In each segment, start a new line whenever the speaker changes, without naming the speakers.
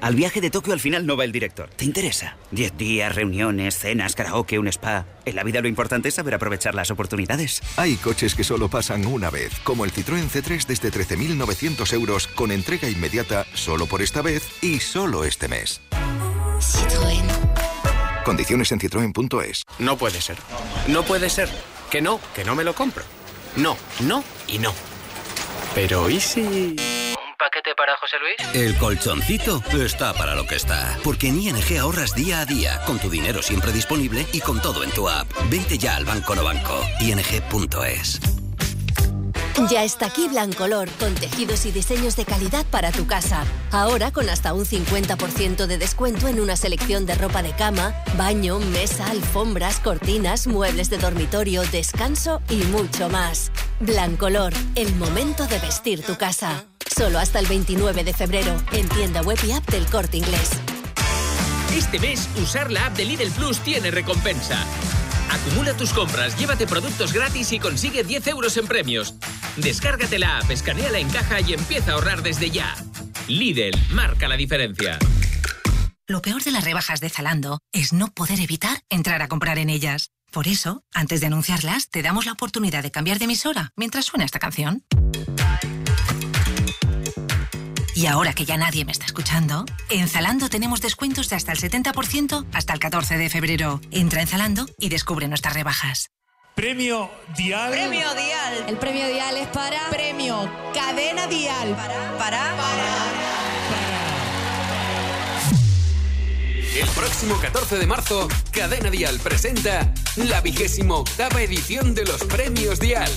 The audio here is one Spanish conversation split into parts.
Al viaje de Tokio al final no va el director. ¿Te interesa? Diez días, reuniones, cenas, karaoke, un spa. En la vida lo importante es saber aprovechar las oportunidades.
Hay coches que solo pasan una vez, como el Citroën C3 desde 13.900 euros con entrega inmediata solo por esta vez y solo este mes.
Citroën.
Condiciones en citroen.es.
No puede ser. No puede ser. Que no, que no me lo compro. No, no y no. Pero ¿y si...?
¿Un paquete para José Luis?
El colchoncito está para lo que está. Porque en ING ahorras día a día, con tu dinero siempre disponible y con todo en tu app. Vente ya al Banco No Banco. ING.es.
Ya está aquí Blancolor, con tejidos y diseños de calidad para tu casa. Ahora con hasta un 50% de descuento en una selección de ropa de cama, baño, mesa, alfombras, cortinas, muebles de dormitorio, descanso y mucho más. Blancolor, el momento de vestir tu casa. Solo hasta el 29 de febrero, en tienda web y app del corte inglés.
Este mes, usar la app de Lidl Plus tiene recompensa. Acumula tus compras, llévate productos gratis y consigue 10 euros en premios. Descárgate la app, escaneala en caja y empieza a ahorrar desde ya. Lidl, marca la diferencia.
Lo peor de las rebajas de Zalando es no poder evitar entrar a comprar en ellas. Por eso, antes de anunciarlas, te damos la oportunidad de cambiar de emisora mientras suena esta canción. Y ahora que ya nadie me está escuchando, en Zalando tenemos descuentos de hasta el 70% hasta el 14 de febrero. Entra en Zalando y descubre nuestras rebajas.
Premio Dial.
Premio Dial. El premio Dial es para. Premio Cadena Dial. Para. Para.
El próximo 14 de marzo, Cadena Dial presenta la vigésimo octava edición de los Premios Dial.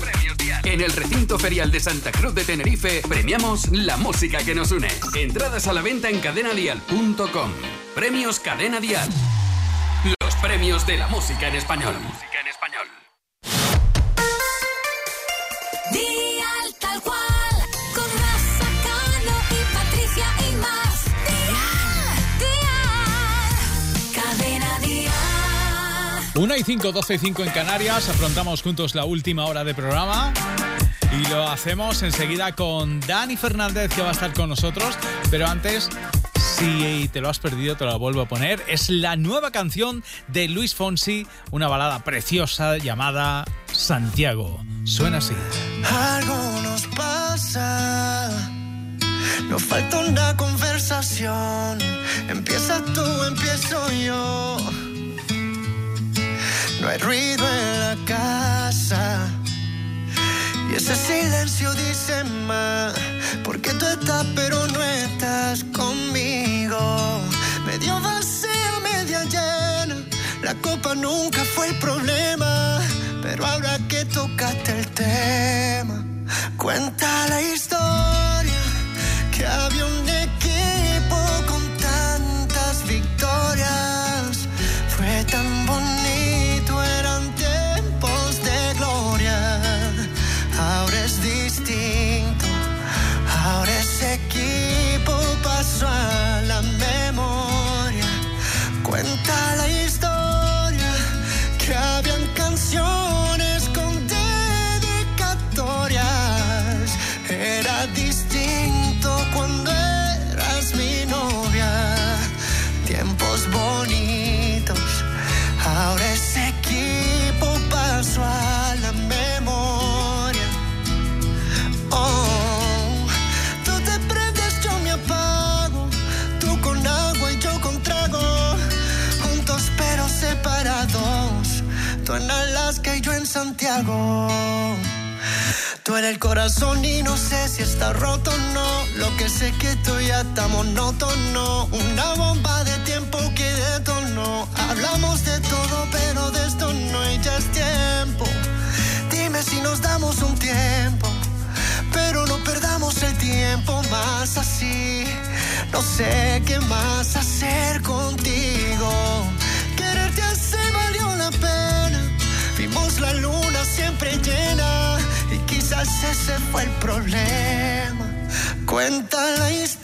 En el recinto ferial de Santa Cruz de Tenerife, premiamos la música que nos une. Entradas a la venta en cadenadial.com. Premios Cadena Dial. Los premios de la música en español.
Dial
1 y 5, 12 y 5 en Canarias. Afrontamos juntos la última hora de programa. Y lo hacemos enseguida con Dani Fernández, que va a estar con nosotros. Pero antes, Si te lo has perdido, te lo vuelvo a poner. Es la nueva canción de Luis Fonsi, una balada preciosa llamada Santiago. Suena así.
Algo nos pasa. Nos falta una conversación. Empieza tú, empiezo yo. Hay ruido en la casa. Y ese silencio dice más. Porque tú estás, pero no estás conmigo. Medio vacía, media llena. La copa nunca fue el problema. Pero ahora que tocaste el tema, cuenta la historia Tú en el corazón y no sé si está roto o no. Lo que sé que tú ya está monótono. Una bomba de tiempo que detonó. Hablamos de todo, pero de esto no y ya es tiempo. Dime si nos damos un tiempo. Pero no perdamos el tiempo más así. No sé qué más hacer contigo. Cuenta la historia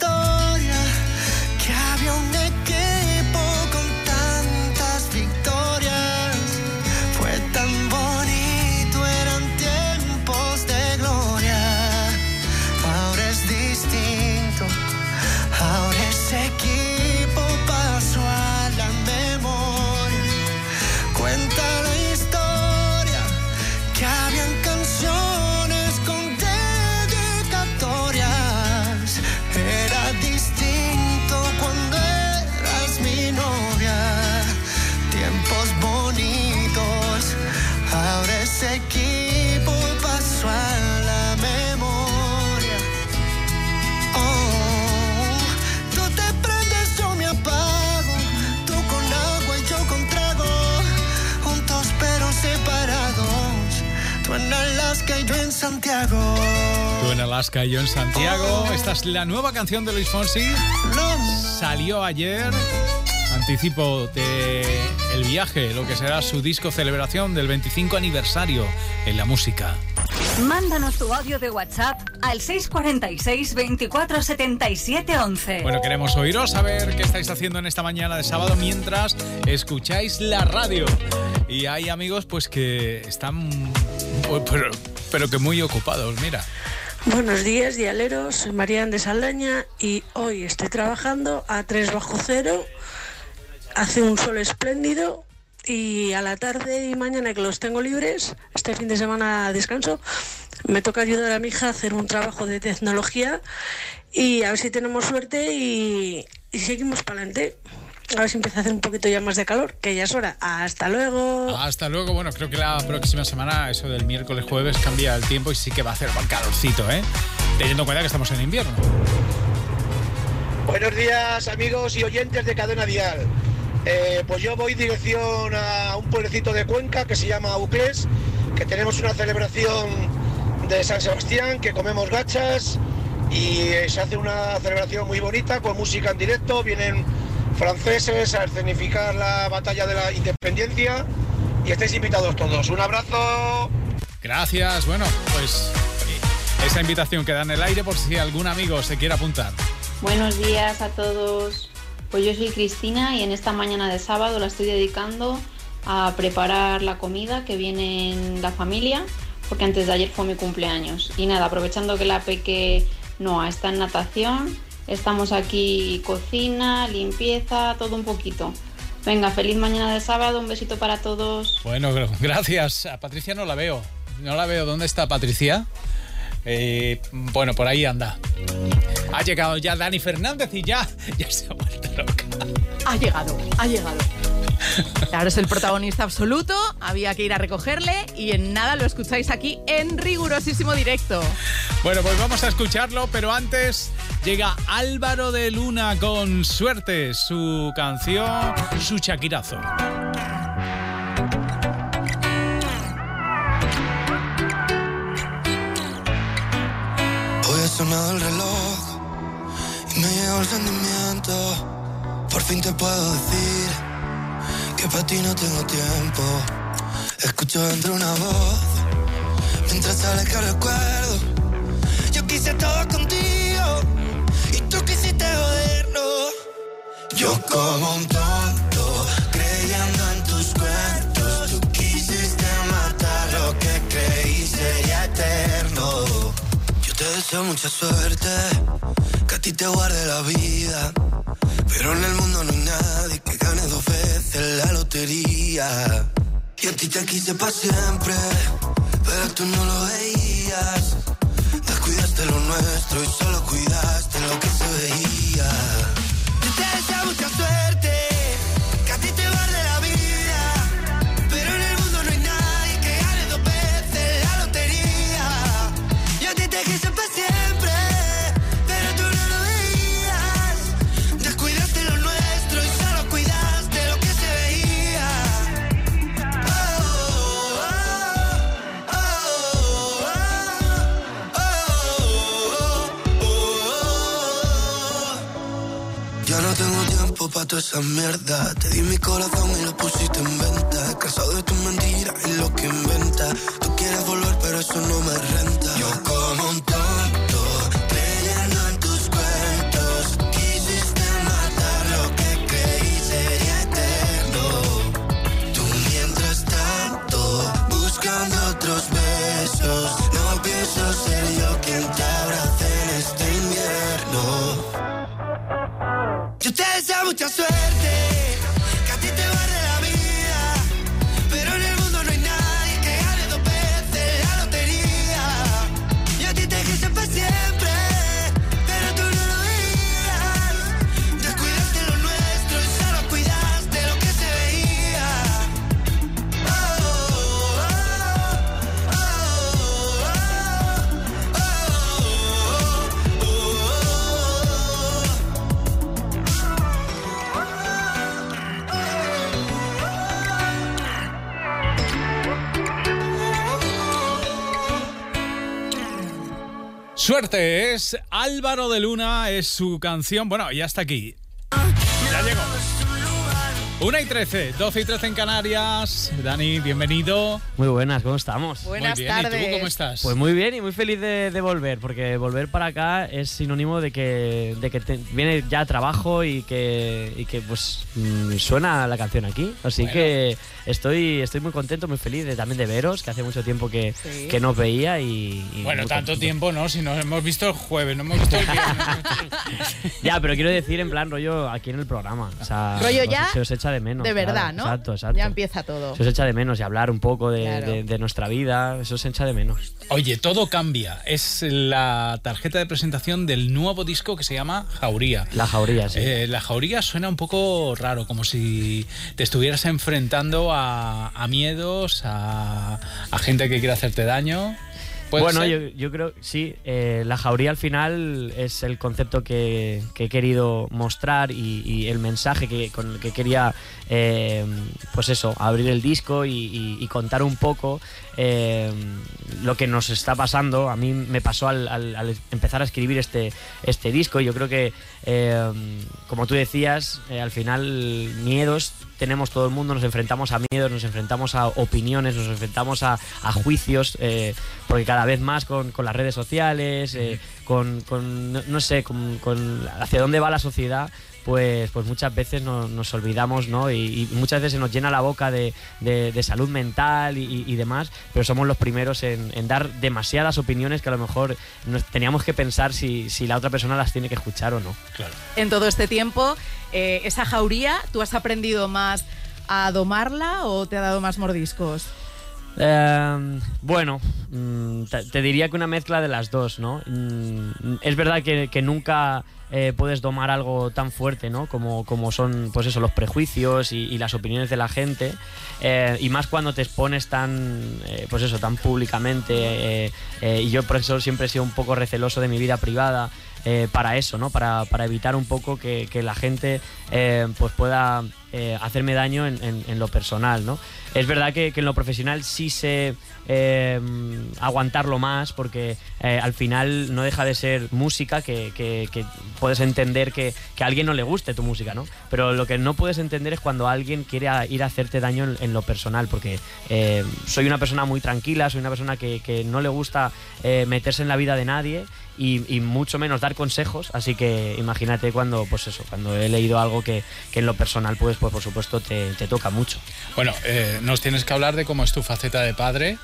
Santiago.
Tú en Alaska y yo en Santiago. Esta es la nueva canción de Luis Fonsi. Salió ayer. Anticipo de el viaje, lo que será su disco celebración del 25 aniversario en la música.
Mándanos tu audio de WhatsApp al 646 24 77 11.
Bueno, queremos oíros, a ver qué estáis haciendo en esta mañana de sábado mientras escucháis la radio. Y hay amigos pues que están, pues, pero, pero que muy ocupados, mira.
Buenos días, dialeros. Soy Marian de Saldaña y hoy estoy trabajando a 3 bajo cero. Hace un sol espléndido y a la tarde y mañana que los tengo libres, este fin de semana descanso, me toca ayudar a mi hija a hacer un trabajo de tecnología y a ver si tenemos suerte y, y seguimos para adelante. A ver si empieza a hacer un poquito ya más de calor, que ya es hora. Hasta luego.
Hasta luego. Bueno, creo que la próxima semana, eso del miércoles, jueves, cambia el tiempo y sí que va a hacer buen calorcito, ¿eh? Teniendo en cuenta que estamos en invierno.
Buenos días amigos y oyentes de Cadena Dial. Eh, pues yo voy dirección a un pueblecito de Cuenca que se llama Uclés, que tenemos una celebración de San Sebastián, que comemos gachas y eh, se hace una celebración muy bonita con música en directo, vienen franceses a escenificar la batalla de la independencia y estáis invitados todos. Un abrazo.
Gracias. Bueno, pues esa invitación queda en el aire por si algún amigo se quiere apuntar.
Buenos días a todos. Pues yo soy Cristina y en esta mañana de sábado la estoy dedicando a preparar la comida que viene en la familia, porque antes de ayer fue mi cumpleaños. Y nada, aprovechando que la peque Noa está en natación, Estamos aquí cocina, limpieza, todo un poquito. Venga, feliz mañana de sábado, un besito para todos.
Bueno, gr- gracias. A Patricia no la veo. No la veo. ¿Dónde está Patricia? Eh, bueno, por ahí anda. Ha llegado ya Dani Fernández y ya, ya se ha vuelto loca.
Ha llegado, ha llegado. Ahora es el protagonista absoluto, había que ir a recogerle y en nada lo escucháis aquí en rigurosísimo directo.
Bueno, pues vamos a escucharlo, pero antes llega Álvaro de Luna con suerte, su canción, su chaquirazo.
Hoy ha sonado el reloj y me llegó el sentimiento. Por fin te puedo decir que para ti no tengo tiempo. Escucho dentro una voz mientras sale que recuerdo. Yo quise todo contigo y tú quisiste joderlo. Yo como un tonto creyendo en tus cuentos. Tú quisiste matar lo que creí sería eterno. Yo te deseo mucha suerte, que a ti te guarde la vida. Pero en el mundo no hay nadie que gane dos veces la lotería. Y a ti te quise para siempre, pero tú no lo veías. Descuidaste lo nuestro y solo cuidaste lo que se veía. Toda esa mierda. Te di mi corazón y lo pusiste en venta. Cansado de tus mentiras y lo que inventas. Tú quieres volver, pero eso no me renta. Deseo mucha suerte,
Suerte es Álvaro de Luna, es su canción. Bueno, ya está aquí. Ya llegó. 1 y 13, 12 y 13 en Canarias. Dani, bienvenido.
Muy buenas, ¿cómo estamos?
Buenas Muy bien, ¿y tú tardes. cómo estás?
Pues muy bien y muy feliz de, de volver, porque volver para acá es sinónimo de que, de que te- viene ya trabajo y que, y que pues mm, suena la canción aquí. Así
Bueno.
que estoy, estoy muy contento, muy feliz de, también de veros, que hace mucho tiempo que,
Sí.
que no os veía y... y
Bueno, tanto
contento.
tiempo, ¿no? Si nos hemos visto el jueves, no hemos visto el viernes.
Ya, pero quiero decir en plan rollo aquí en el programa. O sea,
Rollo ya
Se os echa de menos.
de verdad,
claro.
¿no?
Exacto, exacto.
Ya empieza todo.
Se os echa de menos y hablar un poco de,
Claro.
de- de nuestra vida, eso se echa de menos.
Oye, todo cambia. Es la tarjeta de presentación del nuevo disco que se llama Jauría.
La Jauría, sí.
Eh, la Jauría suena un poco raro, como si te estuvieras enfrentando a, a miedos, a, a gente que quiere hacerte daño. ¿Puede
Bueno, yo, yo creo, sí, eh, la jauría al final es el concepto que, que he querido mostrar y, y el mensaje que, con el que quería, eh, pues eso, abrir el disco y, y- y contar un poco eh, lo que nos está pasando. A mí me pasó al, al- al empezar a escribir este, este disco. Yo creo que, eh, como tú decías, eh, al final miedos tenemos todo el mundo, nos enfrentamos a miedos, nos enfrentamos a opiniones, nos enfrentamos a, a juicios, eh, porque cada vez más con, con las redes sociales, eh, con, con, no, no sé, con, con hacia dónde va la sociedad, pues, pues muchas veces no- nos olvidamos, ¿no? Y, y muchas veces se nos llena la boca de, de- de salud mental y, y demás, pero somos los primeros en, en dar demasiadas opiniones que a lo mejor nos teníamos que pensar si, si la otra persona las tiene que escuchar o no.
Claro.
En todo este tiempo, eh, esa jauría, ¿tú has aprendido más a domarla o te ha dado más mordiscos?
Eh, bueno, mm, te, diría que una mezcla de las dos, ¿no? Mm, es verdad que, nunca eh, puedes domar algo tan fuerte, ¿no? Como, como son, pues eso, los prejuicios y, las opiniones de la gente. Eh, y más cuando te expones tan, eh, pues eso, tan públicamente. y yo por eso siempre he sido un poco receloso de mi vida privada. Eh, para eso, ¿no? Para, para evitar un poco que, que la gente eh, pues pueda eh, hacerme daño en, en- lo personal, ¿no? Es verdad que, que en lo profesional sí sé aguantarlo más porque al final no deja de ser música que, que- puedes entender que, a alguien no le guste tu música, ¿no? Pero lo que no puedes entender es cuando alguien quiere ir a hacerte daño en, en lo personal porque soy una persona muy tranquila, soy una persona que, no le gusta meterse en la vida de nadie y, y mucho menos dar consejos, así que imagínate cuando, pues eso, cuando he leído algo que, que en lo personal, pues, pues por supuesto te, te toca mucho.
Bueno, eh, nos tienes que hablar de cómo es tu faceta de padre,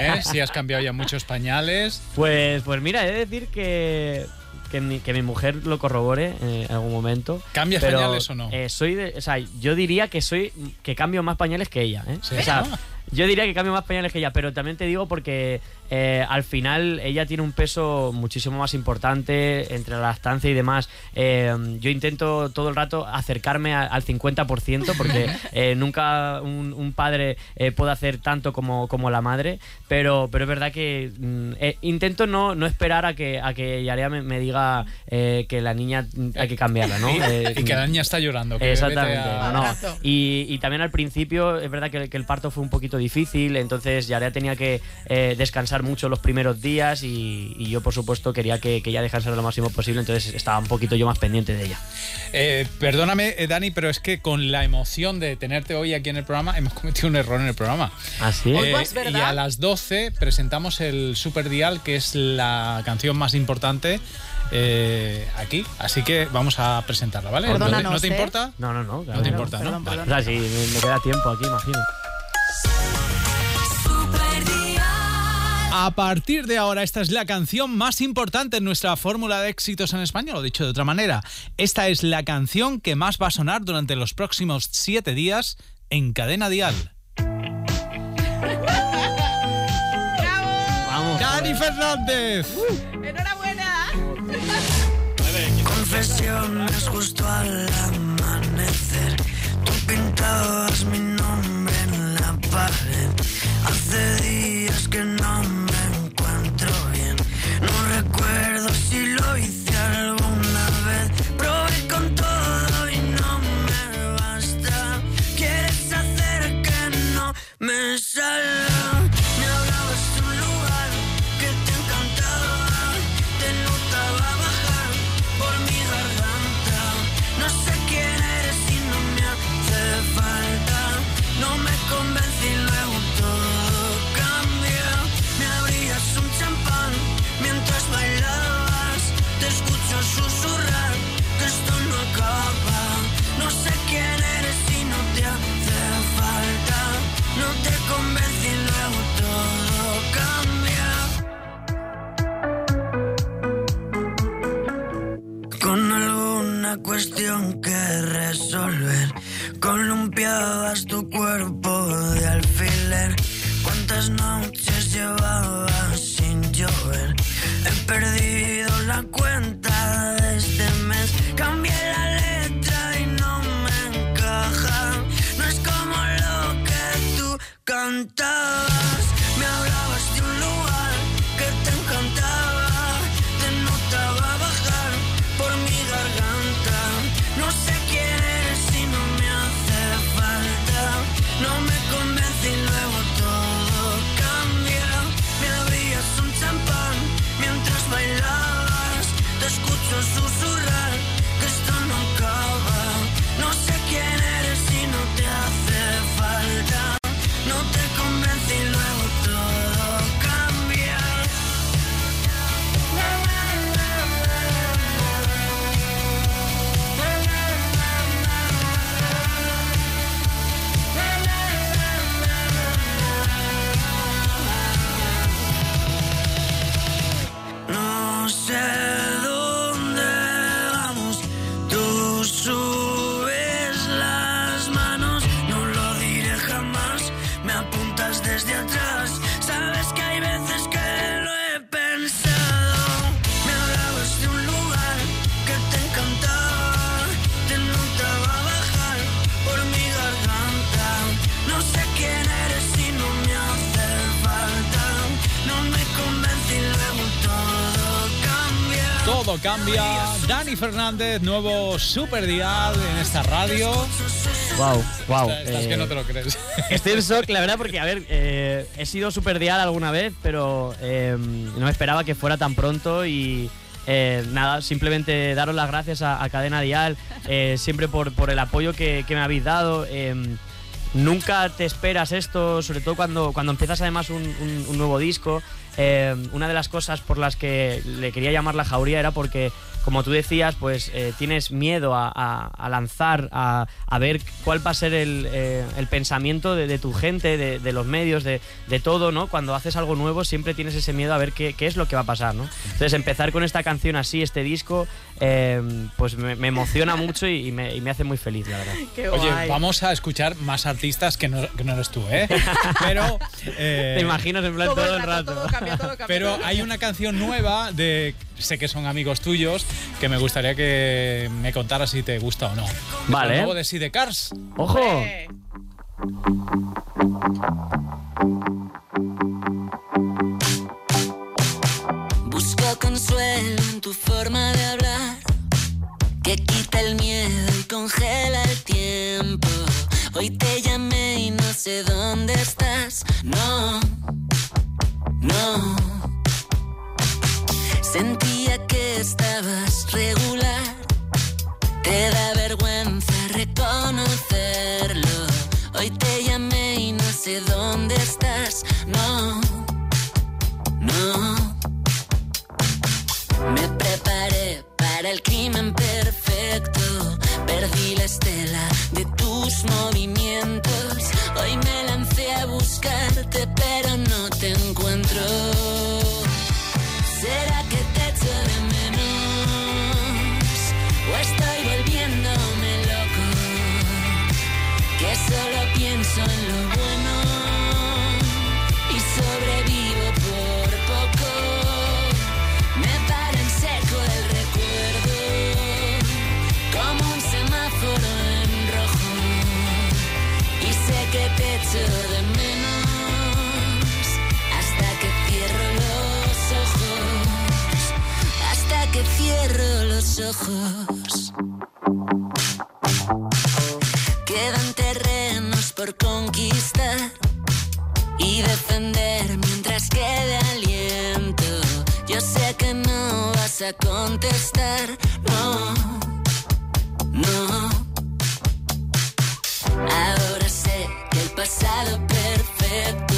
¿eh? si has cambiado ya muchos pañales.
Pues, pues mira, he de decir que, que, mi, que mi mujer lo corrobore eh, en algún momento.
¿Cambias
pero,
pañales o no?
eh, soy de, o sea, yo diría que soy que cambio más pañales que ella. ¿eh?
Sí.
O sea, yo diría que cambio más pañales que ella, pero también te digo porque eh, al final ella tiene un peso muchísimo más importante entre la lactancia y demás. Eh, yo intento todo el rato acercarme a- al 50% porque eh, nunca un, un padre eh, puede hacer tanto como, como la madre, pero, pero es verdad que mm, eh, intento no, no esperar a que, a que Yarea me, me diga eh, que la niña hay que cambiarla, ¿no?
Y,
Eh,
y que la niña está llorando. que
Exactamente.
a-
no, no. Y, y también al principio es verdad que, que el parto fue un poquito difícil, entonces Yarea tenía que eh, descansar mucho los primeros días y, y yo por supuesto quería que, que ella descansara lo máximo posible, entonces estaba un poquito yo más pendiente de ella.
Eh, perdóname, eh, Dani, pero es que con la emoción de tenerte hoy aquí en el programa, hemos cometido un error en el programa.
¿Así?
Eh, y a las 12 presentamos el Super Dial, que es la canción más importante eh, aquí. Así que vamos a presentarla, ¿vale? ¿No te-
Perdónanos,
¿No te
¿eh?
importa?
No, no, no.
No te importa, ¿no? Vale.
O sea, sí, me, me queda tiempo aquí, imagino.
A partir de ahora, esta es la canción más importante en nuestra fórmula de éxitos en español, o dicho de otra manera. Esta es la canción que más va a sonar durante los próximos siete días en Cadena Dial.
Vamos.
Dani Fernández.
¡Enhorabuena!
Confesiones justo al amanecer. Tú pintabas mi nombre en la pared. Me salga. Tu cuerpo cambia.
Dani Fernández, nuevo super dial en esta radio.
Wow, wow.
Estás, estás que no te lo crees.
Estoy en shock, la verdad, porque, a ver, eh, he sido super dial alguna vez, pero eh, no me esperaba que fuera tan pronto y. eh, nada, simplemente daros las gracias a, a Cadena Dial, eh, siempre por, por el apoyo que, que me habéis dado. eh, nunca te esperas esto, sobre todo cuando, cuando empiezas además un, un- un nuevo disco. Eh, una de las cosas por las que le quería llamar la jauría era porque, como tú decías, pues eh, tienes miedo a, lanzar, a, a ver cuál va a ser el, eh, el pensamiento de, tu gente, de, de los medios, de, de todo, ¿no? Cuando haces algo nuevo siempre tienes ese miedo a ver qué, qué es lo que va a pasar, ¿no? Entonces empezar con esta canción así, este disco, eh, pues me, me emociona mucho y, y me, y me hace muy feliz, la verdad.
Oye, vamos a escuchar más artistas que no, que no eres tú, ¿eh? Pero. eh,
Te imaginas en plan todo, el rato.
Pero hay una canción nueva de. Sé que son amigos tuyos, que me gustaría que me contaras si te gusta o no.
Vale.
El nuevo de Sea Cars.
¡Ojo!
Busco consuelo en tu forma de hablar, el miedo y congela el tiempo. Hoy te llamé y no sé dónde estás. No, no. Sentía que estabas regular. Te da vergüenza reconocerlo. Hoy te llamé y no sé dónde estás. No, no. Me preparé para el crimen perfecto. Estela de tus movimientos. Hoy me lancé a buscarte, pero no te encuentro. ¿Será que te echo de menos? ¿O estoy volviéndome loco? Que solo pienso en lo ojos. Quedan terrenos por conquistar y defender mientras quede aliento. Yo sé que no vas a contestar, no, no. Ahora sé que el pasado perfecto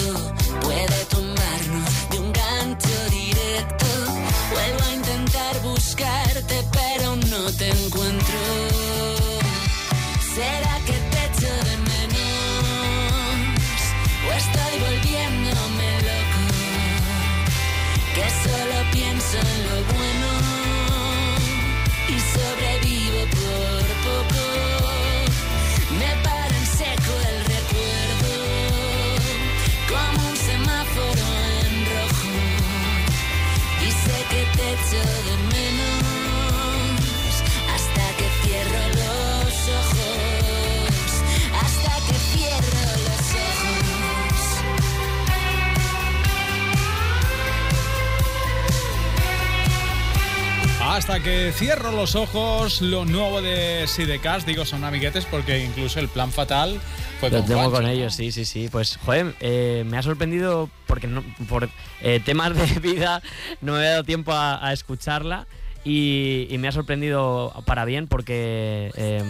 que cierro los ojos,
lo nuevo de Sidecast, digo, son amiguetes porque incluso el plan fatal fue
Lo
con
tengo
Juancho,
con
¿no?
ellos, sí, sí, sí. Pues, joder, eh, me ha sorprendido porque no- por eh, temas de vida no me he dado tiempo a, a escucharla y, y me ha sorprendido para bien porque eh,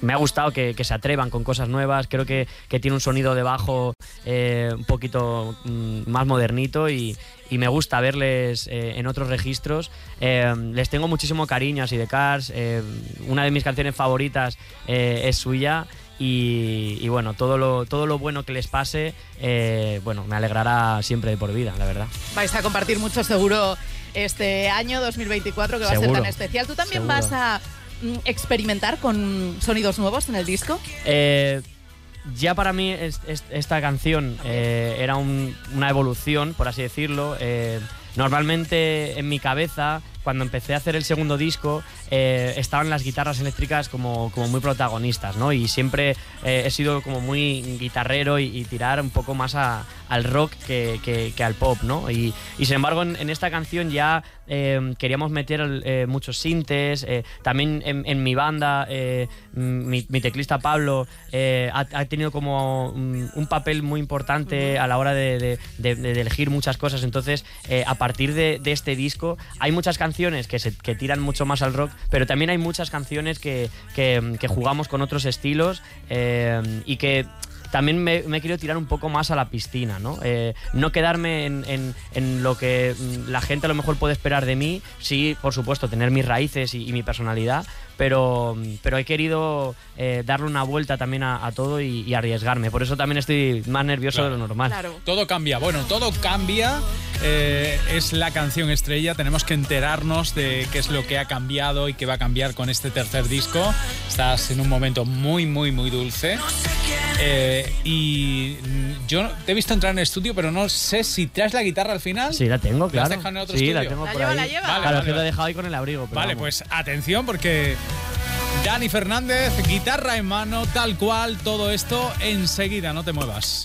me ha gustado que, que se atrevan con cosas nuevas. Creo que, que tiene un sonido de bajo eh, un poquito mm, más modernito y, y me gusta verles eh, en otros registros. Eh, les tengo muchísimo cariño a Sidecars. eh, una de mis canciones favoritas eh, es suya. Y, y bueno, todo lo, todo lo bueno que les pase, bueno, me alegrará siempre de por vida, la verdad.
Vais a compartir mucho seguro este año 2024 que va a ser tan especial. ¿Tú también
seguro.
vas a mm, experimentar con sonidos nuevos en el disco?
Eh, ya para mí es- es- esta canción eh, era un- una evolución, por así decirlo. Eh, normalmente en mi cabeza cuando empecé a hacer el segundo disco, eh, estaban las guitarras eléctricas como, como muy protagonistas, ¿no? Y siempre eh, he sido como muy guitarrero y, y tirar un poco más a- al rock que, que- que al pop, ¿no? Y, y sin embargo, en, en esta canción ya eh, queríamos meter eh, muchos sintes. eh, también en, en mi banda, eh, mi, mi teclista Pablo ha, ha tenido como un, un papel muy importante a la hora de, de- de- de elegir muchas cosas. Entonces, a partir de, de este disco, hay muchas canciones que, se, que tiran mucho más al rock, pero también hay muchas canciones que, que- jugamos con otros estilos eh, y que también me, me he querido tirar un poco más a la piscina, ¿no? Eh, no quedarme en, en- lo que mm, la gente a lo mejor puede esperar de mí, sí, por supuesto, tener mis raíces y mi personalidad, pero, pero he querido eh, darle una vuelta también a, a todo y, y arriesgarme. Por eso también estoy más nervioso de lo normal.
Todo cambia, bueno, todo cambia. eh, es la canción estrella. Tenemos que enterarnos de qué es lo que ha cambiado y qué va a cambiar con este tercer disco. Estás en un momento muy, muy, muy dulce. Eh, y yo te he visto entrar en el estudio, pero no sé si traes la guitarra al final.
Sí, la tengo,
¿La has
claro.
dejado en otro
sí,
estudio?
la tengo
La
por
lleva,
ahí.
la lleva.
Claro,
Vale,
que
vale.
lo he dejado ahí con el abrigo. pero
Vale,
vamos.
pues atención porque Dani Fernández, guitarra en mano, tal cual, todo esto enseguida, no te muevas.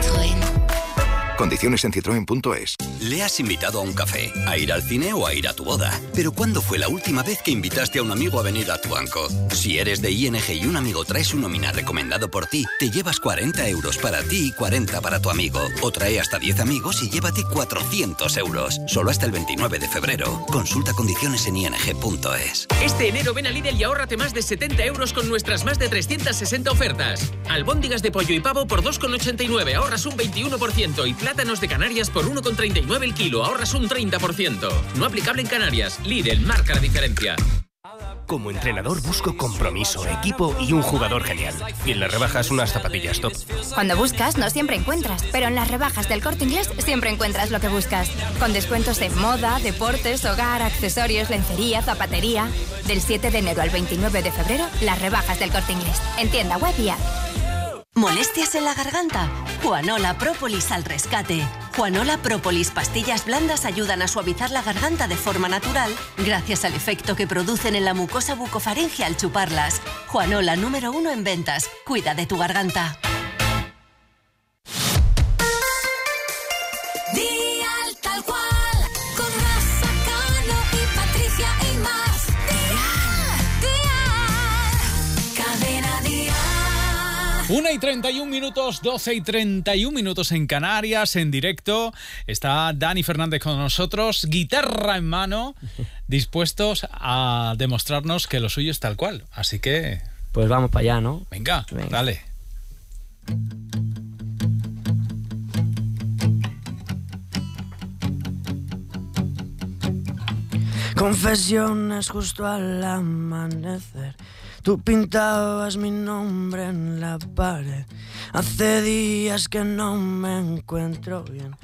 Condiciones en citroen.es.
Le has invitado a un café, a ir al cine o a ir a tu boda. Pero ¿cuándo fue la última vez que invitaste a un amigo a venir a tu banco? Si eres de ING y un amigo trae su nómina recomendado por ti, te llevas 40 euros para ti y 40 para tu amigo. O trae hasta 10 amigos y llévate 400 euros. Solo hasta el 29 de febrero. Consulta condiciones en ing.es.
Este enero ven a Lidl y ahórrate más de 70 euros con nuestras más de 360 ofertas. Albóndigas de pollo y pavo por 2,89, ahorras un 21%. Y plátanos de Canarias por 1,39 el kilo, ahorras un 30%. No aplicable en Canarias. Lidl marca la diferencia.
Como entrenador busco compromiso, equipo y un jugador genial. Y en las rebajas unas zapatillas top.
Cuando buscas no siempre encuentras, pero en las rebajas del corte inglés siempre encuentras lo que buscas. Con descuentos en moda, deportes, hogar, accesorios, lencería, zapatería. Del 7 de enero al 29 de febrero, las rebajas del corte inglés. En tienda web y app.
¿Molestias en la garganta? Juanola Propolis al rescate. Juanola Propolis pastillas blandas ayudan a suavizar la garganta de forma natural gracias al efecto que producen en la mucosa bucofaringe al chuparlas. Juanola número uno en ventas. Cuida de tu garganta.
1 y 31 minutos, 12 y 31 minutos en Canarias, en directo. Está Dani Fernández con nosotros, guitarra en mano, dispuestos a demostrarnos que lo suyo es tal cual. Así que,
Pues vamos para allá, ¿no?
venga, dale.
Confesiones justo al amanecer. Tú pintabas mi nombre en la pared. Hace días que no me encuentro bien.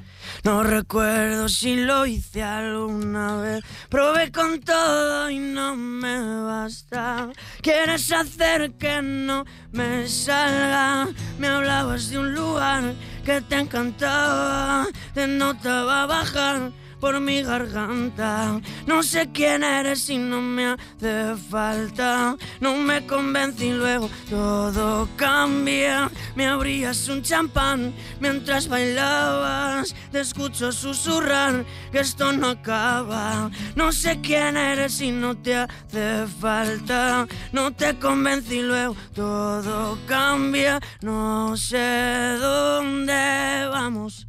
No recuerdo si lo hice alguna vez. Probé con todo y no me basta. Quieres hacer que no me salga. Me hablabas de un lugar que te encantaba. Te notaba bajar por mi garganta. No sé quién eres y no me hace falta. No me convence y luego todo cambia. Me abrías un champán mientras bailabas. Te escucho susurrar que esto no acaba. No sé quién eres y no te hace falta. No te convence y luego todo cambia. No sé dónde vamos.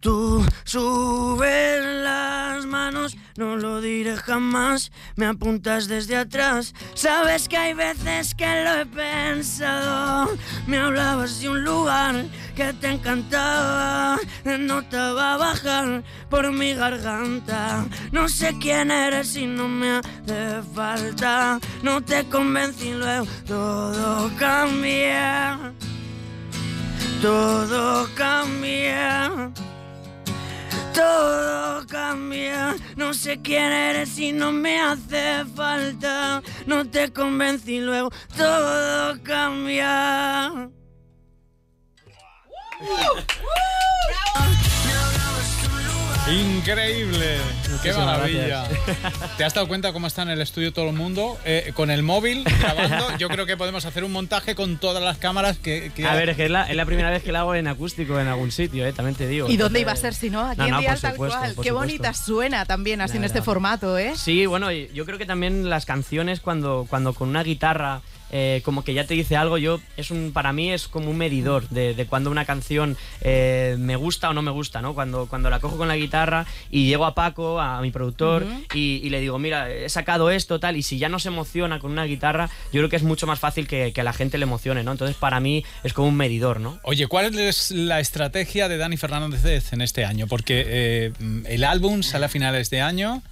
Tú subes las manos, no lo diré jamás, me apuntas desde atrás. Sabes que hay veces que lo he pensado. Me hablabas de un lugar que te encantaba, notaba bajar por mi garganta. No sé quién eres y no me hace falta. No te convencí luego, todo cambia. Todo cambia. Todo cambia, no sé quién eres y no me hace falta. No te convencí luego todo cambia.
Increíble, qué
Muchísimas
maravilla.
gracias.
¿Te has dado cuenta cómo está en el estudio todo el mundo? Eh, con el móvil grabando, yo creo que podemos hacer un montaje con todas las cámaras que... que
A ver, es que es la, es la primera vez que la hago en acústico en algún sitio, ¿eh? también te digo.
¿Y dónde iba a ser si no? Aquí
No,
en
no,
Dial
por
tal
supuesto,
cual. Qué bonita suena también así en
La
este
verdad.
formato, ¿eh?
Sí, bueno, yo creo que también las canciones cuando, cuando con una guitarra eh, como que ya te dice algo, yo es un para mí es como un medidor de, de cuando una canción eh, me gusta o no me gusta, ¿no? Cuando, cuando la cojo con la guitarra y llego a Paco, a, mi productor, y, y le digo, mira, he sacado esto, tal, y si ya no se emociona con una guitarra, yo creo que es mucho más fácil que, que a la gente le emocione, ¿no? Entonces para mí es como un medidor, ¿no?
Oye, ¿cuál es la estrategia de Dani Fernández en este año? Porque eh, el álbum sale a finales de año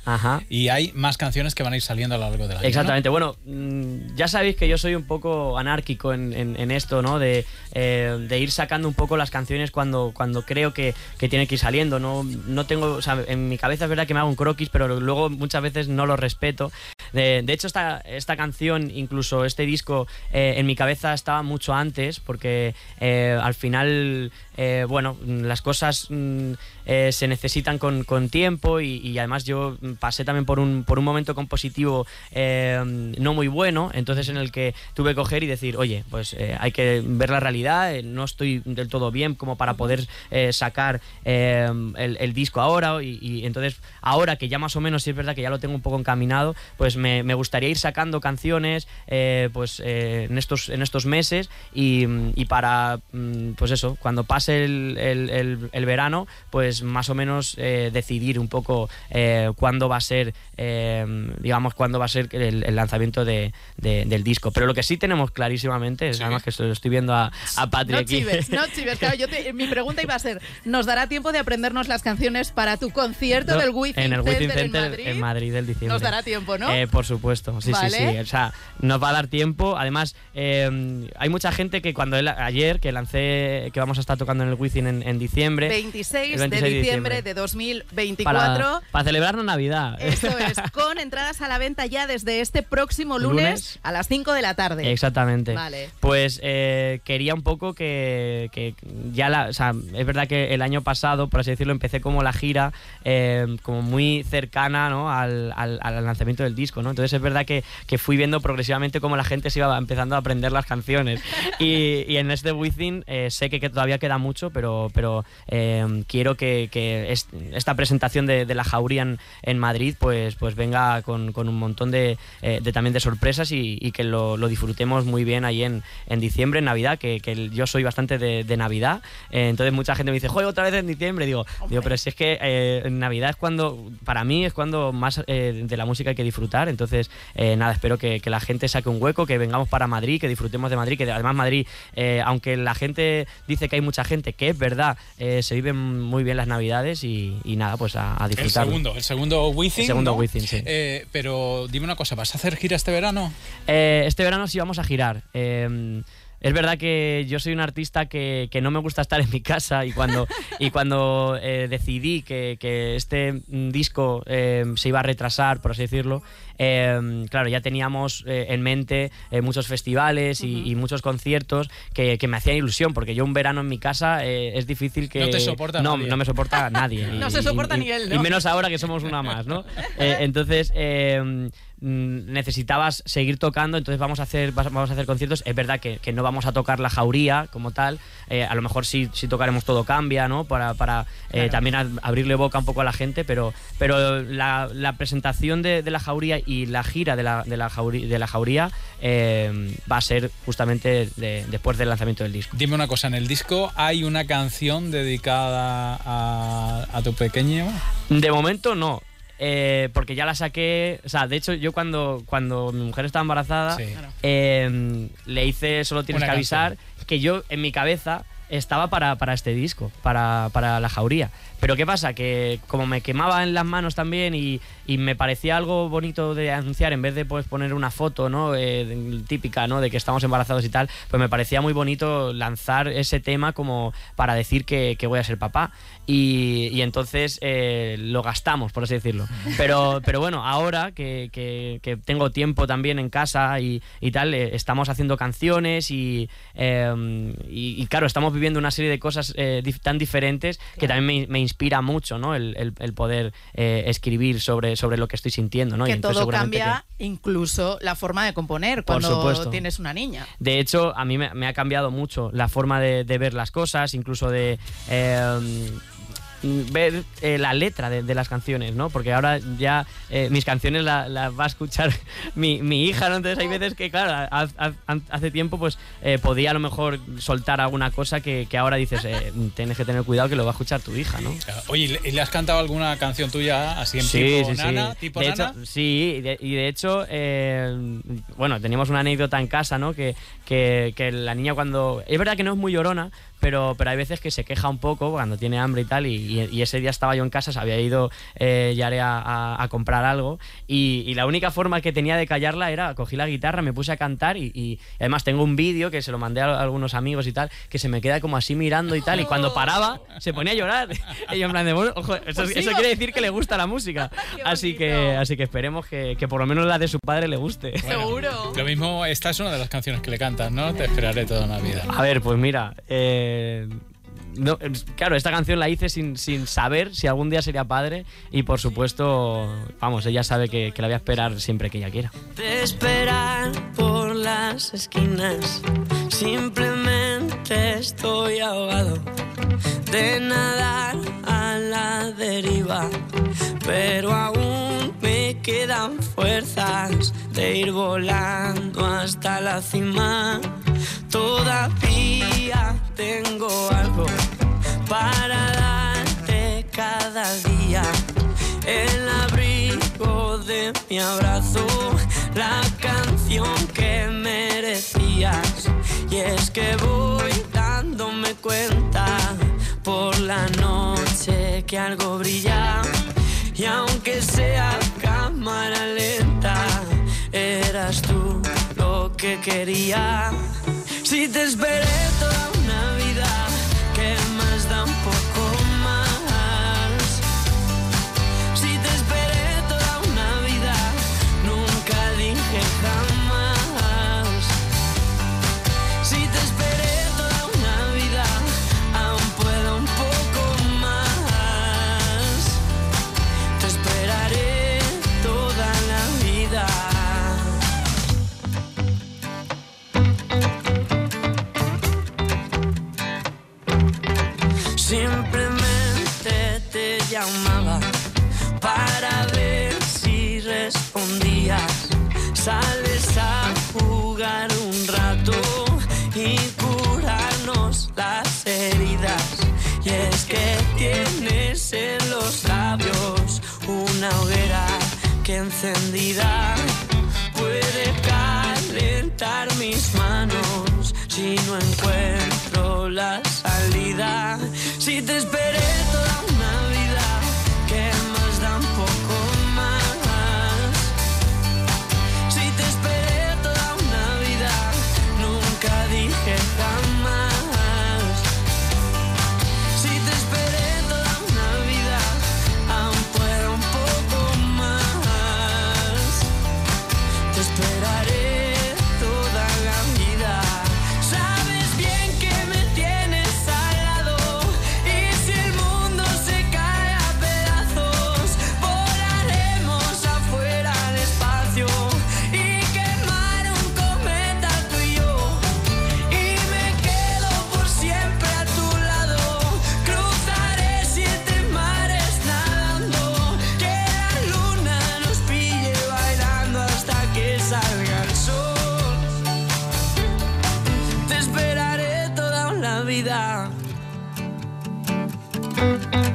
y hay más canciones que van a ir saliendo a lo largo del año. ¿no?
Exactamente. Bueno, mm, ya sabéis que yo soy un poco anárquico en, en- en esto, ¿no? De, eh, de ir sacando un poco las canciones cuando, cuando creo que, que tiene que ir saliendo. No, no tengo, o en mi cabeza es verdad que me hago un croquis, pero luego muchas veces no lo respeto. De, de hecho, esta, esta canción, incluso este disco, eh, en mi cabeza estaba mucho antes, porque eh, al final eh, bueno, las cosas mm, eh, se necesitan con, con tiempo y, además yo pasé también por un, por un momento compositivo eh, no muy bueno, entonces en el que tuve que coger y decir, oye, pues hay que ver la realidad, no estoy del todo bien como para poder sacar el, disco ahora y, entonces ahora que ya más o menos sí es verdad que ya lo tengo un poco encaminado, pues me, gustaría ir sacando canciones pues en, estos, en estos meses y, y para, mm, pues eso, cuando pase el, el- el- el verano, pues más o menos eh, decidir un poco eh, cuándo va a ser, eh, digamos, cuándo va a ser el, lanzamiento de- de- del disco. Pero lo que sí tenemos clarísimamente, es además que esto lo estoy viendo a, a Patri
No
aquí.
chives, no chives. Claro, yo te- mi pregunta iba a ser, ¿nos dará tiempo de aprendernos las canciones para tu concierto
No,
del Wizzing
en el
Center, en Madrid?
en Madrid del diciembre.
Nos dará tiempo, ¿no?
Eh, por supuesto, sí,
Vale.
sí, sí. O sea, nos va a dar tiempo. Además, eh, hay mucha gente que cuando él- ayer que lancé que vamos a estar tocando en el Wizzing en, en diciembre.
26,
el 26
de diciembre. de 2024.
Para, para celebrar la Navidad.
Eso es, con entradas a la venta ya desde este próximo lunes,
Lunes.
a las 5 de la tarde.
Exactamente.
Vale.
Pues eh, quería un poco que, que ya la, o sea, es verdad que el año pasado, por así decirlo, empecé como la gira eh, como muy cercana ¿no? al, al- al lanzamiento del disco, ¿no? Entonces es verdad que, que fui viendo progresivamente cómo la gente se iba empezando a aprender las canciones. Y, y en este Within eh, sé que, que todavía queda mucho, pero, pero eh, quiero que, que es- esta presentación de, de la Jauría en, en Madrid pues, pues venga con, con un montón de, eh, de también de sorpresas y, y que lo, lo disfrutemos muy bien ahí en, en diciembre, en Navidad, que, que yo soy bastante de, de Navidad. Eh, entonces mucha gente me dice, joder, otra vez en diciembre. Digo, digo pero si es que eh, en Navidad es cuando, para mí es cuando más eh, de la música hay que disfrutar. Entonces, eh, nada, espero que, que la gente saque un hueco, que vengamos para Madrid, que disfrutemos de Madrid, que además Madrid, aunque la gente dice que hay mucha gente, que es verdad, eh, se viven muy bien las Navidades y, y nada, pues a, a
El
disfrutar.
segundo, el segundo Wizzing.
El segundo
¿no?
Wizzing, sí.
Eh, pero dime una cosa, ¿vas a hacer gira este verano?
Eh, este verano sí vamos a girar. Es verdad que yo soy un artista que, que no me gusta estar en mi casa y cuando, y cuando eh, decidí que, que este mm, disco eh, se iba a retrasar, por así decirlo, eh, claro, ya teníamos eh, en mente eh, muchos festivales y, y muchos conciertos que, que me hacían ilusión, porque yo un verano en mi casa eh, es difícil que...
No te soporta
no,
nadie.
no me soporta nadie.
No
Y-
se soporta
y-
ni él, ¿no?
Y menos ahora que somos una más, ¿no? Eh, entonces, eh, mm, necesitabas seguir tocando, entonces vamos a hacer, vamos a hacer conciertos. Es verdad que, que no vamos a tocar la jauría como tal, eh, a lo mejor sí, sí tocaremos todo cambia, ¿no? Para, para eh,
Claro.
también a- abrirle boca un poco a la gente, pero, pero la, la presentación de, de la jauría y la gira de la, de la, jauría, de la jauría eh, va a ser justamente de- después del lanzamiento del disco.
Dime una cosa, en el disco hay una canción dedicada a, a tu pequeño.
De momento no. Eh, porque ya la saqué. O sea, de hecho, yo cuando, cuando mi mujer estaba embarazada,
Sí.
eh, le hice Solo tienes
Una
que avisar que yo en mi cabeza estaba para, para este disco, para, para la jauría. Pero ¿qué pasa? Que como me quemaba en las manos también y, y me parecía algo bonito de anunciar, en vez de pues, poner una foto ¿no? Eh, típica ¿no? de que estamos embarazados y tal, pues me parecía muy bonito lanzar ese tema como para decir que, que voy a ser papá. Y, y entonces eh, lo gastamos, por así decirlo. Pero, pero bueno, ahora que, que- que tengo tiempo también en casa y, y tal, eh, estamos haciendo canciones y, eh, y, y claro, estamos viviendo una serie de cosas eh, dif- tan diferentes que también me, me inspira mucho, ¿no? El, el- el poder escribir sobre, sobre lo que estoy sintiendo, ¿no?
Que
entonces
todo cambia, incluso la forma de componer cuando
supuesto.
tienes una niña.
De hecho, a mí me, me ha cambiado mucho la forma de, de ver las cosas, incluso de eh, ver eh, la letra de, de las canciones, ¿no? Porque ahora ya eh, mis canciones las va a escuchar mi, mi hija, ¿no? Entonces hay veces que, claro, ha- ha- hace tiempo pues eh, podía a lo mejor soltar alguna cosa que, que ahora dices, eh, tienes que tener cuidado que lo va a escuchar tu hija, ¿no?
Oye, ¿y le- ¿y le has cantado alguna canción tuya así en
Sí,
tipo
sí, sí.
nana? ¿Tipo
de
nana?
Hecho, sí, y de, y de hecho, eh, bueno, teníamos una anécdota en casa, ¿no? Que, que, que la niña cuando... Es verdad que no es muy llorona, pero, pero hay veces que se queja un poco cuando tiene hambre y tal, y, y- y ese día estaba yo en casa, se había ido eh, Yare a, a- a comprar algo, y, y la única forma que tenía de callarla era, cogí la guitarra, me puse a cantar, y, y además tengo un vídeo que se lo mandé a algunos amigos y tal, que se me queda como así mirando y tal, y cuando paraba se ponía a llorar. Y yo en plan de, bueno, ojo, eso,
Pues
quiere decir que le gusta la música. Así que, así que esperemos que, que por lo menos la de su padre le guste.
Seguro.
Lo mismo, esta es una de las canciones que le cantas, ¿no? Te esperaré toda una vida.
A ver, pues mira, eh, no, es- claro, esta canción la hice sin, saber si algún día sería padre y por supuesto, vamos, ella sabe que, que la voy a esperar siempre que ella quiera.
de esperar por las esquinas. Simplemente estoy ahogado de nadar a la deriva, pero aún me quedan fuerzas de ir volando hasta la cima. Todavía tengo algo para darte cada día. El abrigo de mi abrazo, la canción que merecías. Y es que voy dándome cuenta por la noche que algo brilla. Y aunque sea cámara lenta, eras tú lo que quería. Si te esperé toda Si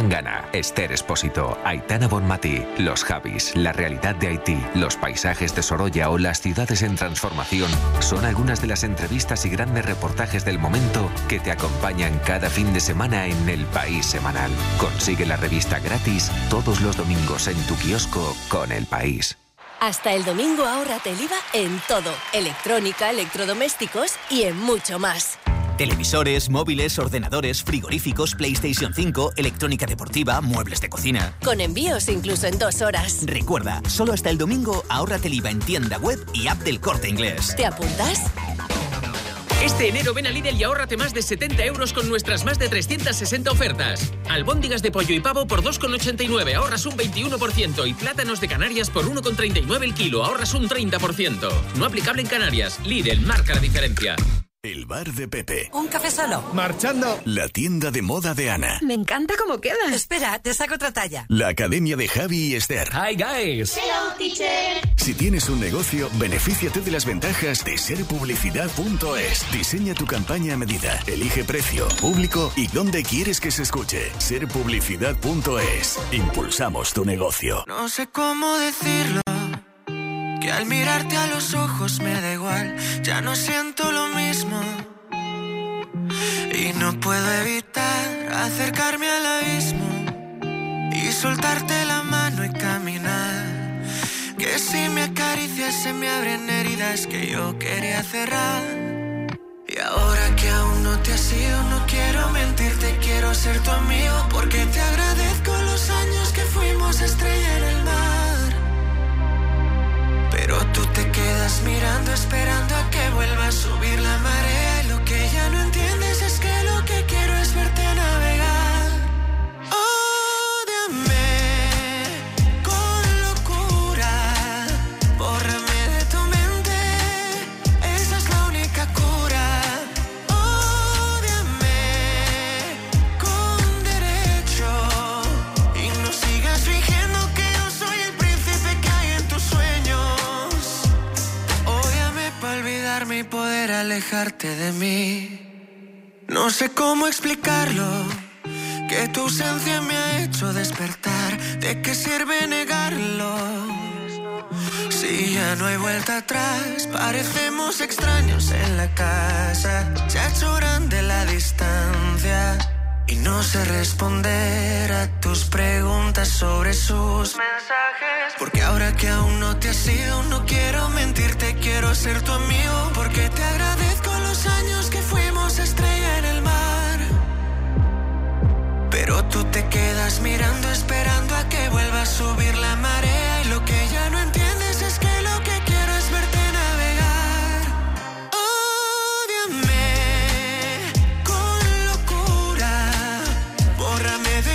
Tangana, Esther Espósito, Aitana Bonmatí, Los Javis, la realidad de Haití, los paisajes de Sorolla o las ciudades en transformación son algunas de las entrevistas y grandes reportajes del momento que te acompañan cada fin de semana en El País Semanal. Consigue la revista gratis todos los domingos en tu kiosco con El País.
Hasta el domingo ahórrate el IVA en todo, electrónica, electrodomésticos y en mucho más.
Televisores, móviles, ordenadores, frigoríficos, PlayStation 5, electrónica deportiva, muebles de cocina.
Con envíos incluso en dos horas.
Recuerda, solo hasta el domingo ahórrate el IVA en tienda web y app del corte inglés.
¿Te apuntas?
Este enero ven a Lidl y ahórrate más de 70 euros con nuestras más de 360 ofertas. Albóndigas de pollo y pavo por 2,89, ahorras un 21%. Y plátanos de Canarias por 1,39 el kilo, ahorras un 30%. No aplicable en Canarias. Lidl marca la diferencia.
El bar de Pepe.
¿Un café solo?
Marchando. La tienda de moda de Ana.
Me encanta cómo queda. Espera, te saco otra talla.
La academia de Javi y Esther.
Hi guys.
Hello, teacher.
Si tienes un negocio, benefíciate de las ventajas de serpublicidad.es. Diseña tu campaña a medida, elige precio, público y dónde quieres que se escuche. Serpublicidad.es. Impulsamos tu negocio.
No sé cómo decirlo. Al mirarte a los ojos me da igual. Ya no siento lo mismo.
Y no puedo evitar acercarme al abismo y soltarte la mano y caminar. Que si me acaricias se me abren heridas que yo quería cerrar. Y ahora que aún no te has ido, no quiero mentirte, quiero ser tu amigo. Porque te agradezco los años que fuimos estrella en el mar. Pero tú te quedas mirando, esperando a que vuelva a subir la marea. Lo que ya no entiendes y poder alejarte de mí. No sé cómo explicarlo. Que tu ausencia me ha hecho despertar. ¿De qué sirve negarlo? Si ya no hay vuelta atrás, parecemos extraños en la casa. Ha hecho grande la distancia. Y no sé responder a tus preguntas sobre sus mensajes. Porque ahora que aún no te has ido, no quiero mentirte, quiero ser tu amigo. Porque te agradezco los años que fuimos estrella en el mar. Pero tú te quedas mirando, esperando a que vuelva a subir la marea.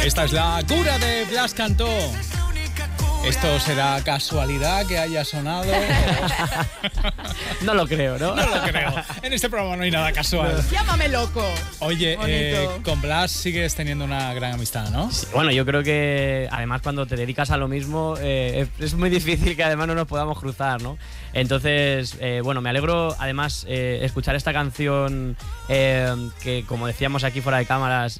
Esta es la cura de Blas Cantó. ¿Esto será casualidad que haya sonado?
No lo creo, ¿no?
No lo creo. En este programa no hay nada casual.
Llámame loco.
Oye, eh, con Blas sigues teniendo una gran amistad, ¿no?
Bueno, yo creo que además cuando te dedicas a lo mismo eh, es muy difícil que además no nos podamos cruzar, ¿no? Entonces, eh, bueno, me alegro además escuchar esta canción que, como decíamos aquí fuera de cámaras,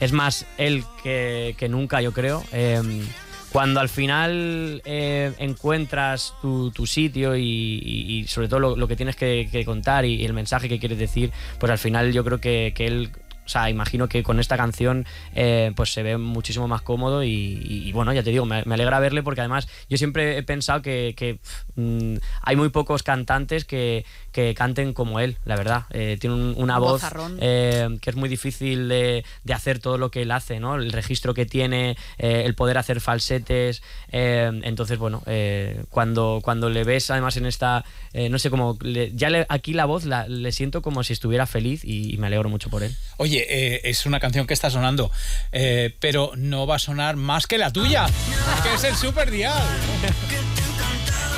es más él que, que nunca, yo creo. Eh, cuando al final eh, encuentras tu, tu sitio y, y- sobre todo lo, lo que tienes que, contar y, el mensaje que quieres decir, pues al final yo creo que, que él, sea, imagino que con esta canción eh, pues se ve muchísimo más cómodo y, y- y bueno, ya te digo, me, me alegra verle porque además yo siempre he pensado que, mm, hay muy pocos cantantes que, que canten como él, la verdad. Eh, tiene un- una
Un
voz eh, que es muy difícil de, de hacer todo lo que él hace, ¿no? El registro que tiene, eh, el poder hacer falsetes. eh, entonces, bueno, eh, cuando, cuando le ves además en esta, eh, no sé cómo, le- ya le- aquí la voz la- le siento como si estuviera feliz y, y me alegro mucho por él.
Oye, eh, es una canción que está sonando, eh, pero no va a sonar más que la tuya, que es el Super Dial.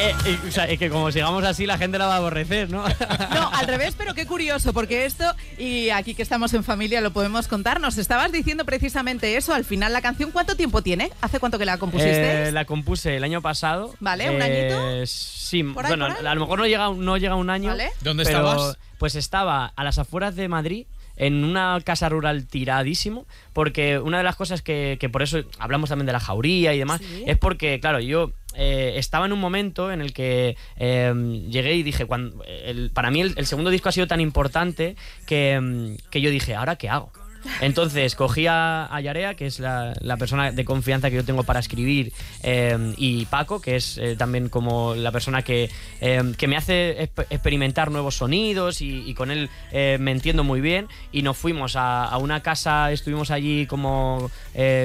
Eh, eh, o sea, es que como sigamos así la gente la va a aborrecer, ¿no?
No, al revés, pero qué curioso, porque esto, y aquí que estamos en familia lo podemos contar, nos estabas diciendo precisamente eso, al final la canción, ¿cuánto tiempo tiene? ¿Hace cuánto que la compusiste?
Eh, la compuse el año pasado.
Vale, ¿un
Eh,
añito?
Sí,
¿Por ahí,
bueno,
por ahí?
a lo mejor no llega, no llega un año.
Vale.
¿Dónde
pero,
estabas?
Pues estaba a las afueras de Madrid, en una casa rural tiradísimo, porque una de las cosas que, que por eso hablamos también de la jauría y demás,
Sí.
es porque, claro, yo eh, estaba en un momento en el que eh, llegué y dije, cuando, el- para mí el, el segundo disco ha sido tan importante que, mm, que yo dije, ¿ahora qué hago? Entonces cogí a, a Yarea, que es la, persona de confianza que yo tengo para escribir, eh, y Paco, que es eh, también como la persona que, eh, que me hace exp- experimentar nuevos sonidos y, con él me entiendo muy bien. Y nos fuimos a, a una casa, estuvimos allí como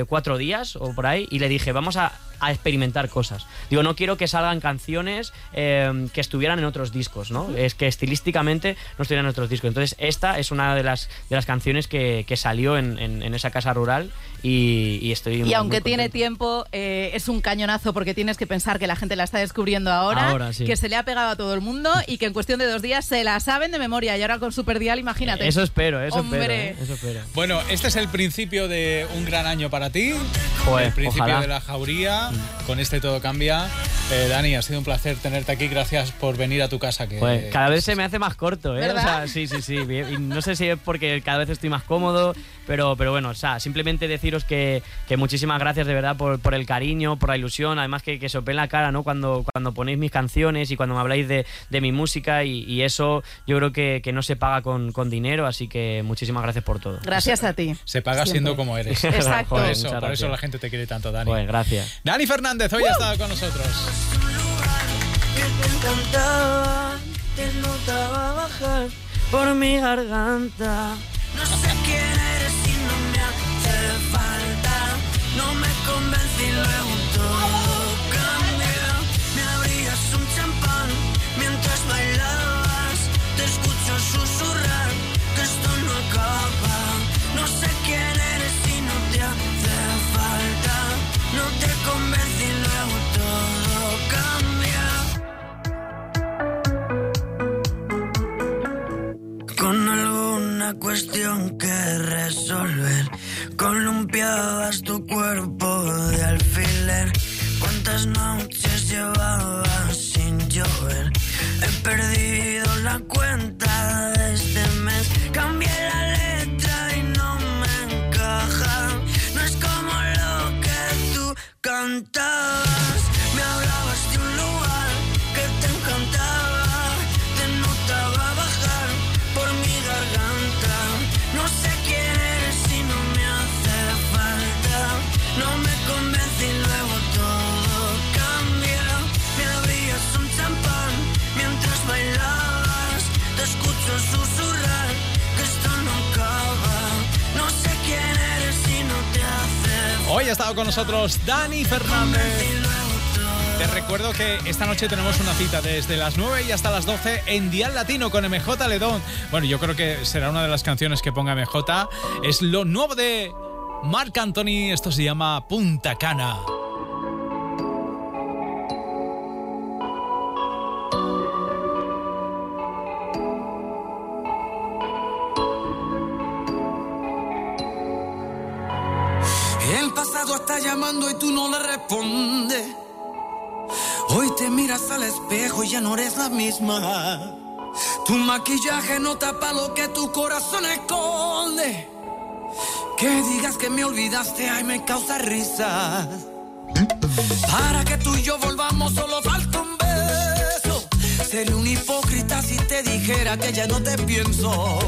cuatro días o por ahí, y le dije, vamos a, a experimentar cosas. Digo, no quiero que salgan canciones eh, que estuvieran en otros discos, ¿no? Es que estilísticamente no estuvieran en otros discos. Entonces, esta es una de las, de las canciones que, que salió en, en- en esa casa rural y, y estoy muy-
Y aunque
muy
tiene tiempo, eh, es un cañonazo porque tienes que pensar que la gente la está descubriendo ahora,
Ahora, sí.
que se le ha pegado a todo el mundo y que en cuestión de dos días se la saben de memoria. Y ahora con Super Dial, imagínate.
Eso espero, eso
Hombre.
espero. ¿eh? Eso espero.
Bueno, este es el principio de un gran año para ti.
Joder,
el principio
ojalá.
de la jauría. cambia, con este todo cambia. Eh, Dani, ha sido un placer tenerte aquí. Gracias por venir a tu casa. Que,
cada vez se me hace más corto, ¿eh? O sea, sí, sí, sí. Y no sé si es porque cada vez estoy más cómodo, pero, pero bueno, o sea, simplemente deciros que, que muchísimas gracias de verdad por, por el cariño, por la ilusión, además que, que se os ve en la cara, ¿no? Cuando, cuando ponéis mis canciones y cuando me habláis de, de mi música y, y eso yo creo que, que no se paga con, con dinero, así que muchísimas gracias por todo.
Gracias a ti.
Se paga
Siempre.
siendo como eres.
Exacto.
Por eso, por eso la gente te quiere tanto, Dani.
Pues gracias.
Dani Fernández hoy ha estado con nosotros.
que te encantaba, te notaba bajar por mi garganta. No sé quién eres y no me hace falta. No me convencí y luego todo cambió. Me abrías un champán mientras bailabas. Te escucho susurrar con
nosotros Dani Fernández. Te recuerdo que esta noche tenemos una cita desde las 9 y hasta las 12 en Dial Latino con MJ Ledón. Bueno, yo creo que será una de las canciones que ponga MJ. Es lo nuevo de Marc Anthony. Esto se llama Punta Cana.
Y tú no le respondes. Hoy te miras al espejo y ya no eres la misma. Tu maquillaje no tapa lo que tu corazón esconde. Que digas que me olvidaste, ay, me causa risa. Para que tú y yo volvamos, solo falta un beso. Sería un hipócrita si te dijera que ya no te pienso.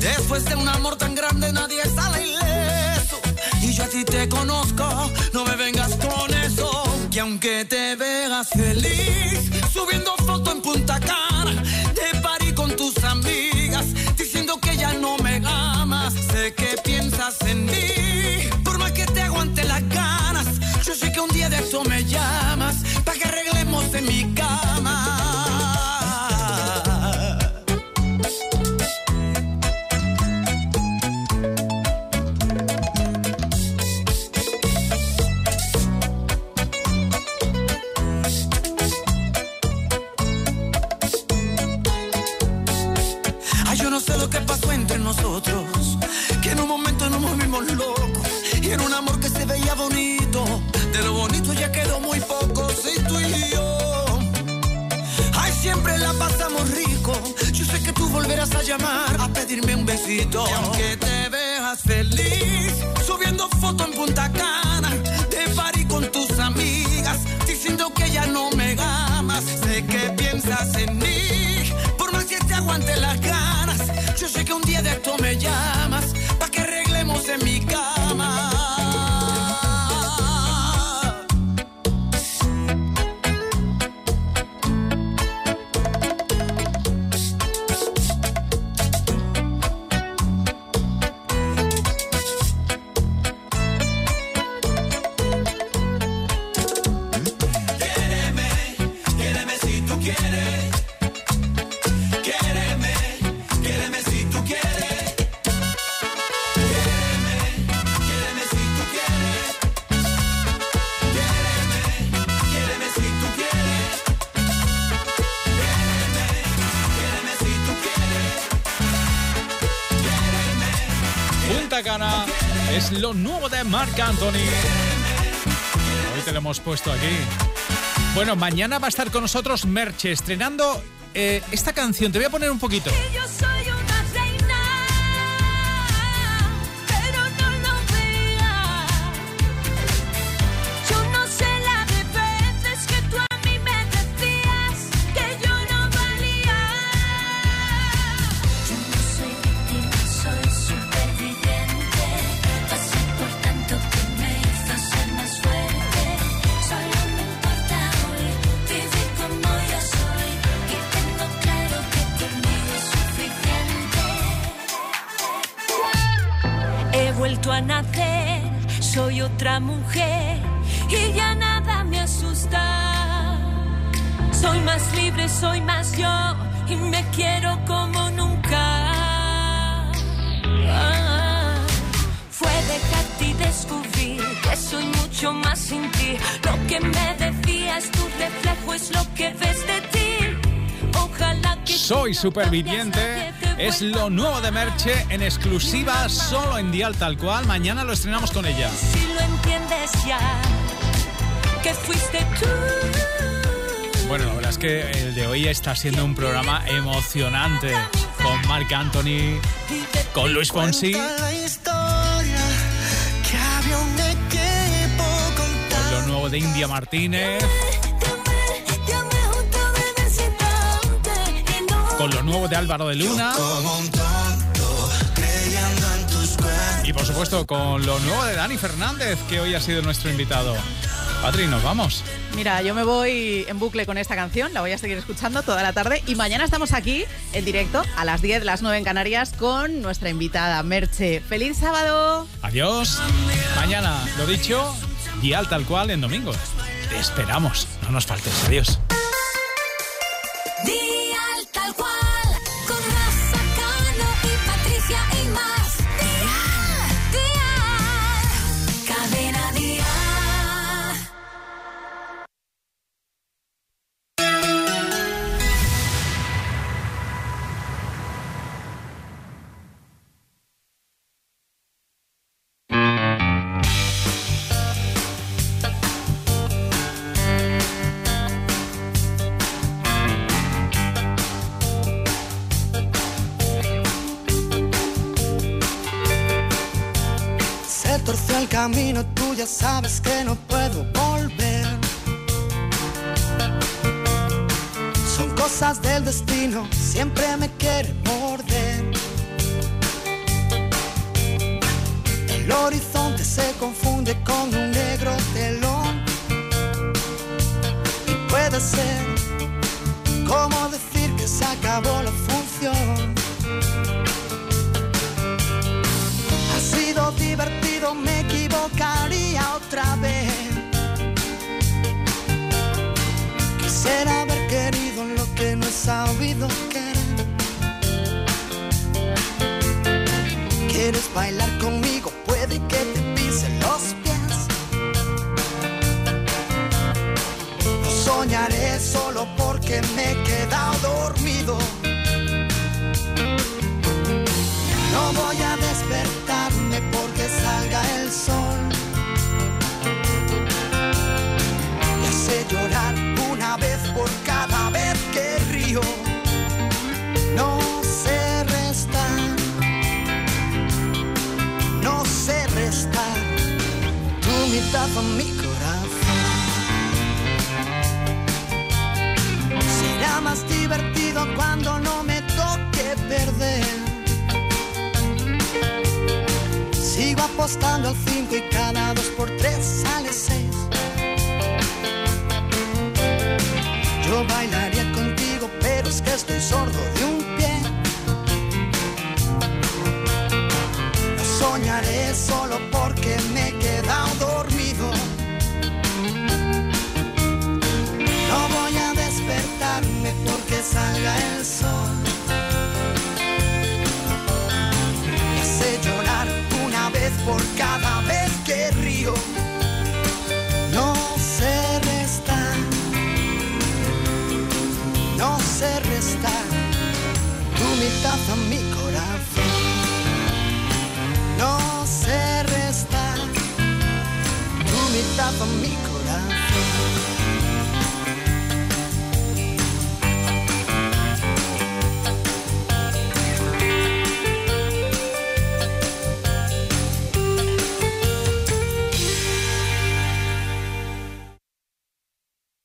Después de un amor tan grande, nadie sale. Y yo a ti te conozco, no me vengas con eso. Que aunque te veas feliz, subiendo foto en Punta Cana, de party con tus amigas, diciendo que ya no me amas. Sé que piensas en mí, por más que te aguante las ganas. Yo sé que un día de esto me llamas, a pedirme un besito. Aunque te veas feliz, subiendo foto en Punta Cana, de party con tus amigas, diciendo que ya no me
es lo nuevo de Marc Anthony. te lo hemos puesto aquí. Bueno, mañana va a estar con nosotros Merche estrenando eh, esta canción. Te voy a poner un poquito.
Superviviente. Es lo
nuevo de Merche en exclusiva solo en Dial tal cual. Mañana lo estrenamos con ella.
si lo entiendes ya, que fuiste tú.
Bueno, la verdad es que el de hoy está siendo un programa emocionante. Con Marc Anthony, con Luis Fonsi,
con
lo nuevo de India Martínez, nuevo de Álvaro de Luna. Y por supuesto con lo nuevo de Dani Fernández, que hoy ha sido nuestro invitado. Patri, nos vamos.
Mira, yo me voy en bucle con esta canción, la voy a seguir escuchando toda la tarde y mañana estamos aquí en directo a las 10, las 9 en Canarias con nuestra invitada Merche. ¡Feliz sábado!
Adiós. Mañana, lo dicho, dial tal cual en domingo. Te esperamos. No nos faltes. Adiós.
Ya sabes ¿Quieres bailar conmigo? Puede que te pise los pies. No soñaré solo porque me he quedado divertido cuando no me toque perder. Sigo apostando al 5 y cada 2 por 3 sale 6. Yo bailaría contigo, pero es que estoy sordo de un pie. No soñaré solo porque me he quedado a mi corazón. No sé restar tu mitad a mi corazón.